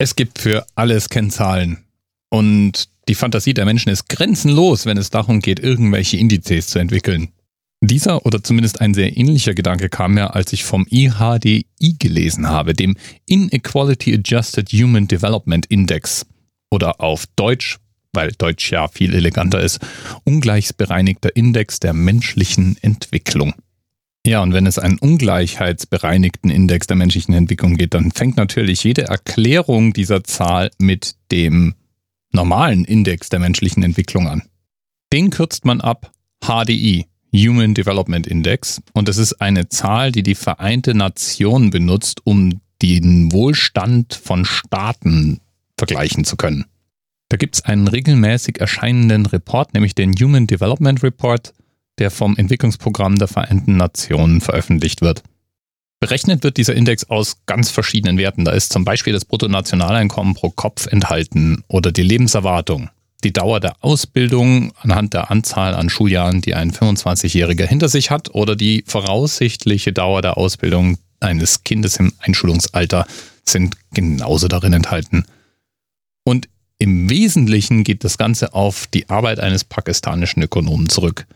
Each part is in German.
Es gibt für alles Kennzahlen. Und die Fantasie der Menschen ist grenzenlos, wenn es darum geht, irgendwelche Indizes zu entwickeln. Dieser oder zumindest ein sehr ähnlicher Gedanke kam mir, als ich vom IHDI gelesen habe, dem Inequality Adjusted Human Development Index. Oder auf Deutsch, weil Deutsch ja viel eleganter ist, ungleichsbereinigter Index der menschlichen Entwicklung. Ja, und wenn es einen ungleichheitsbereinigten Index der menschlichen Entwicklung geht, dann fängt natürlich jede Erklärung dieser Zahl mit dem normalen Index der menschlichen Entwicklung an. Den kürzt man ab HDI, Human Development Index, und es ist eine Zahl, die die Vereinte Nation benutzt, um den Wohlstand von Staaten vergleichen zu können. Da gibt es einen regelmäßig erscheinenden Report, nämlich den Human Development Report, der vom Entwicklungsprogramm der Vereinten Nationen veröffentlicht wird. Berechnet wird dieser Index aus ganz verschiedenen Werten. Da ist zum Beispiel das Bruttonationaleinkommen pro Kopf enthalten oder die Lebenserwartung, die Dauer der Ausbildung anhand der Anzahl an Schuljahren, die ein 25-Jähriger hinter sich hat oder die voraussichtliche Dauer der Ausbildung eines Kindes im Einschulungsalter sind genauso darin enthalten. Und im Wesentlichen geht das Ganze auf die Arbeit eines pakistanischen Ökonomen zurück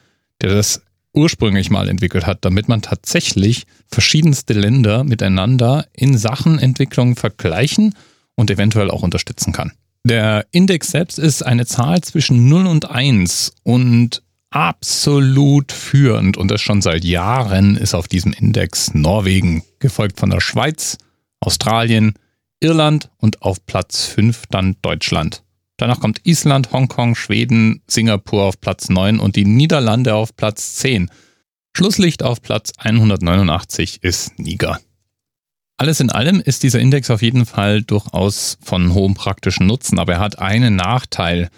der das ursprünglich mal entwickelt hat, damit man tatsächlich verschiedenste Länder miteinander in Sachen Entwicklung vergleichen und eventuell auch unterstützen kann. Der Index selbst ist eine Zahl zwischen 0 und 1 und absolut führend und das schon seit Jahren ist auf diesem Index Norwegen, gefolgt von der Schweiz, Australien, Irland und auf Platz 5 dann Deutschland. Danach kommt Island, Hongkong, Schweden, Singapur auf Platz 9 und die Niederlande auf Platz 10. Schlusslicht auf Platz 189 ist Niger. Alles in allem ist dieser Index auf jeden Fall durchaus von hohem praktischen Nutzen, aber er hat einen Nachteil.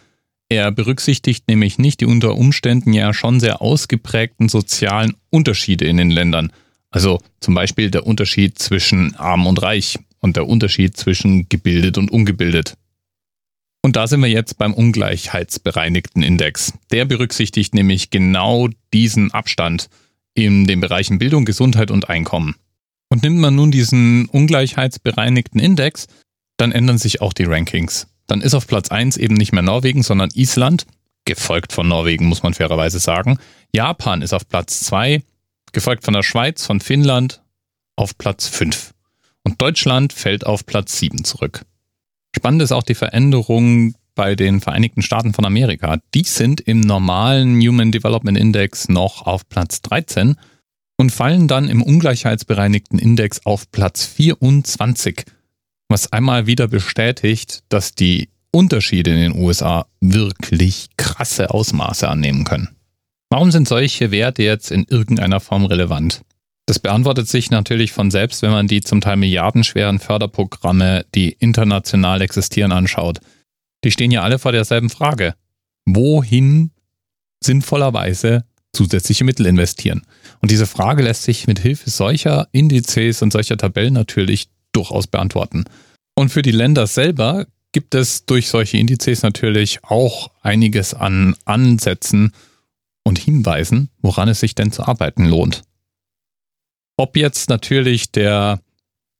Er berücksichtigt nämlich nicht die unter Umständen ja schon sehr ausgeprägten sozialen Unterschiede in den Ländern. Also zum Beispiel der Unterschied zwischen arm und reich und der Unterschied zwischen gebildet und ungebildet. Und da sind wir jetzt beim ungleichheitsbereinigten Index. Der berücksichtigt nämlich genau diesen Abstand in den Bereichen Bildung, Gesundheit und Einkommen. Und nimmt man nun diesen ungleichheitsbereinigten Index, dann ändern sich auch die Rankings. Dann ist auf Platz 1 eben nicht mehr Norwegen, sondern Island, gefolgt von Norwegen, muss man fairerweise sagen. Japan ist auf Platz 2, gefolgt von der Schweiz, von Finnland auf Platz 5. Und Deutschland fällt auf Platz 7 zurück. Spannend ist auch die Veränderung bei den Vereinigten Staaten von Amerika. Die sind im normalen Human Development Index noch auf Platz 13 und fallen dann im ungleichheitsbereinigten Index auf Platz 24, was einmal wieder bestätigt, dass die Unterschiede in den USA wirklich krasse Ausmaße annehmen können. Warum sind solche Werte jetzt in irgendeiner Form relevant? Das beantwortet sich natürlich von selbst, wenn man die zum Teil milliardenschweren Förderprogramme, die international existieren, anschaut. Die stehen ja alle vor derselben Frage. Wohin sinnvollerweise zusätzliche Mittel investieren? Und diese Frage lässt sich mit Hilfe solcher Indizes und solcher Tabellen natürlich durchaus beantworten. Und für die Länder selber gibt es durch solche Indizes natürlich auch einiges an Ansätzen und Hinweisen, woran es sich denn zu arbeiten lohnt. Ob jetzt natürlich der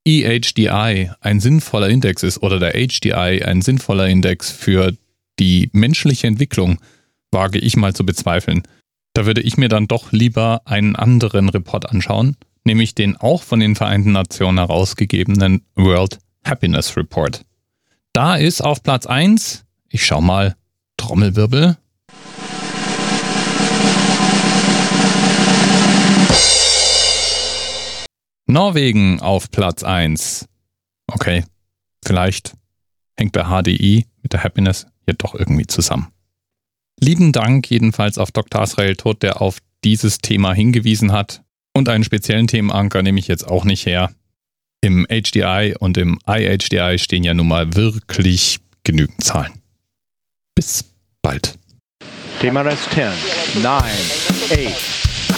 EHDI ein sinnvoller Index ist oder der HDI ein sinnvoller Index für die menschliche Entwicklung, wage ich mal zu bezweifeln. Da würde ich mir dann doch lieber einen anderen Report anschauen, nämlich den auch von den Vereinten Nationen herausgegebenen World Happiness Report. Da ist auf Platz 1, ich schau mal, Trommelwirbel, Norwegen auf Platz 1. Okay, vielleicht hängt bei HDI mit der Happiness ja doch irgendwie zusammen. Lieben Dank jedenfalls auf Dr. Israel Tod, der auf dieses Thema hingewiesen hat. Und einen speziellen Themenanker nehme ich jetzt auch nicht her. Im HDI und im IHDI stehen ja nun mal wirklich genügend Zahlen. Bis bald. Thema Rest 10, 9, 8,